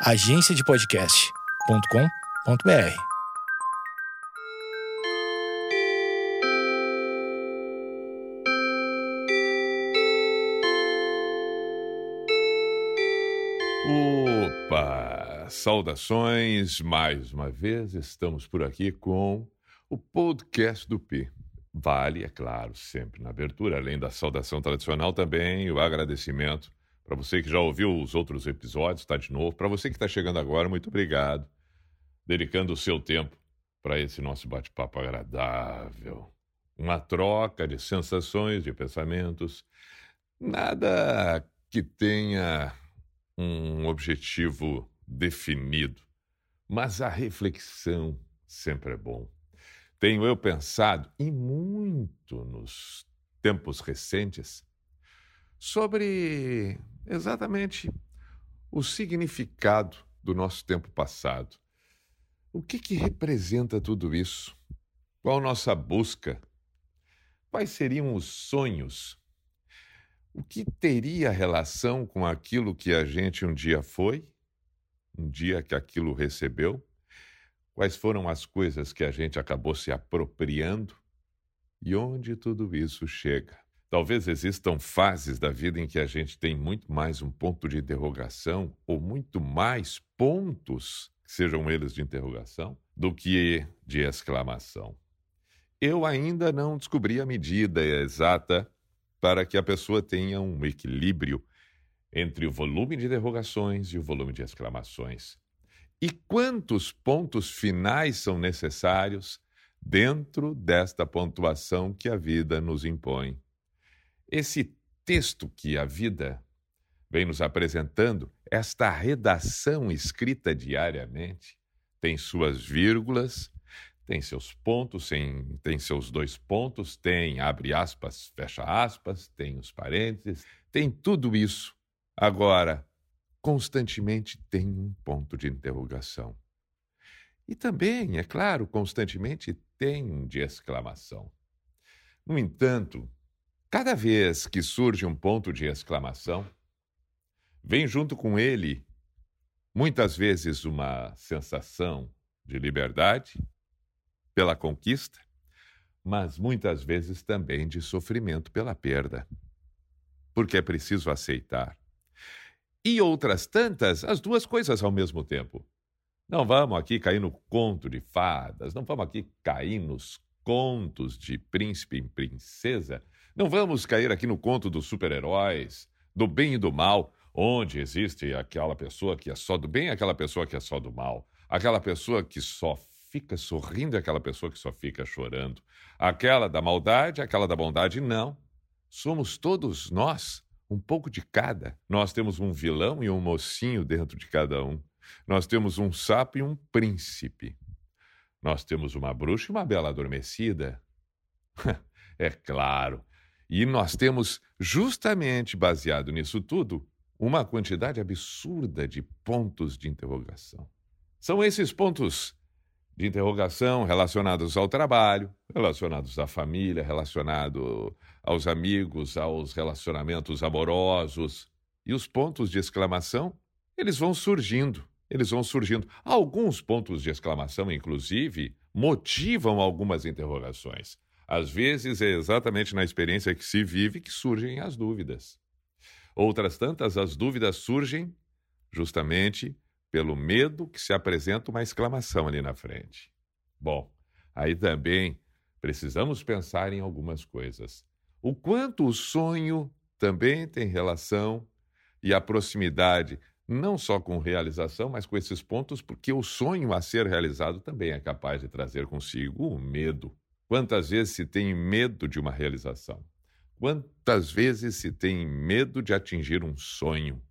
agenciadepodcast.com.br. Opa! Saudações! Mais uma vez estamos por aqui com o podcast do P. Vale, é claro, sempre na abertura, além da saudação tradicional, também o agradecimento para você que já ouviu os outros episódios, está de novo. Para você que está chegando agora, muito obrigado. Dedicando o seu tempo para esse nosso bate-papo agradável. Uma troca de sensações, de pensamentos. Nada que tenha um objetivo definido, mas a reflexão sempre é bom. Tenho eu pensado, e muito nos tempos recentes, sobre exatamente o significado do nosso tempo passado. O que, que representa tudo isso? Qual nossa busca? Quais seriam os sonhos? O que teria relação com aquilo que a gente um dia foi, um dia que aquilo recebeu? Quais foram as coisas que a gente acabou se apropriando? E onde tudo isso chega? Talvez existam fases da vida em que a gente tem muito mais um ponto de interrogação ou muito mais pontos, sejam eles de interrogação, do que de exclamação. Eu ainda não descobri a medida exata para que a pessoa tenha um equilíbrio entre o volume de interrogações e o volume de exclamações. E quantos pontos finais são necessários dentro desta pontuação que a vida nos impõe? Esse texto que a vida vem nos apresentando, esta redação escrita diariamente, tem suas vírgulas, tem seus pontos, tem, tem seus dois pontos, tem abre aspas, fecha aspas, tem os parênteses, tem tudo isso. Agora, constantemente tem um ponto de interrogação. E também, é claro, constantemente tem um de exclamação. No entanto, Cada vez que surge um ponto de exclamação, vem junto com ele, muitas vezes, uma sensação de liberdade pela conquista, mas muitas vezes também de sofrimento pela perda, porque é preciso aceitar. E outras tantas, as duas coisas ao mesmo tempo. Não vamos aqui cair no conto de fadas, não vamos aqui cair nos contos de príncipe e princesa não vamos cair aqui no conto dos super-heróis, do bem e do mal, onde existe aquela pessoa que é só do bem aquela pessoa que é só do mal, aquela pessoa que só fica sorrindo aquela pessoa que só fica chorando, aquela da maldade, aquela da bondade. Não. Somos todos nós, um pouco de cada. Nós temos um vilão e um mocinho dentro de cada um. Nós temos um sapo e um príncipe. Nós temos uma bruxa e uma bela adormecida. é claro, e nós temos, justamente baseado nisso tudo, uma quantidade absurda de pontos de interrogação. São esses pontos de interrogação relacionados ao trabalho, relacionados à família, relacionados aos amigos, aos relacionamentos amorosos. E os pontos de exclamação, eles vão surgindo, eles vão surgindo. Alguns pontos de exclamação, inclusive, motivam algumas interrogações. Às vezes é exatamente na experiência que se vive que surgem as dúvidas. Outras tantas, as dúvidas surgem justamente pelo medo que se apresenta uma exclamação ali na frente. Bom, aí também precisamos pensar em algumas coisas. O quanto o sonho também tem relação e a proximidade não só com realização, mas com esses pontos, porque o sonho a ser realizado também é capaz de trazer consigo o medo. Quantas vezes se tem medo de uma realização? Quantas vezes se tem medo de atingir um sonho,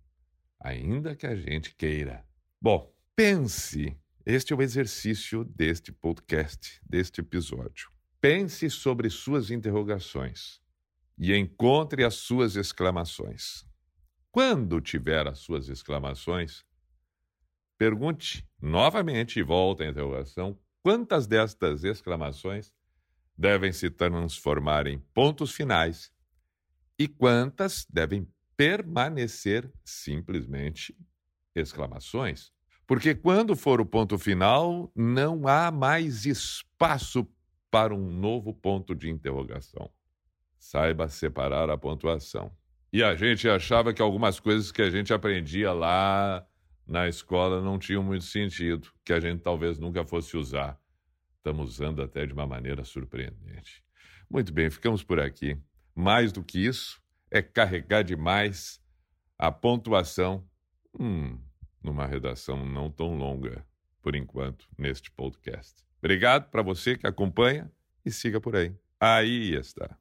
ainda que a gente queira? Bom, pense. Este é o exercício deste podcast, deste episódio. Pense sobre suas interrogações e encontre as suas exclamações. Quando tiver as suas exclamações, pergunte novamente e volta à interrogação quantas destas exclamações devem se transformar em pontos finais e quantas devem permanecer simplesmente exclamações. Porque quando for o ponto final, não há mais espaço para um novo ponto de interrogação. Saiba separar a pontuação. E a gente achava que algumas coisas que a gente aprendia lá na escola não tinham muito sentido, que a gente talvez nunca fosse usar. Estamos usando até de uma maneira surpreendente. Muito bem, ficamos por aqui. Mais do que isso, é carregar demais a pontuação hum, numa redação não tão longa, por enquanto, neste podcast. Obrigado para você que acompanha e siga por aí. Aí está.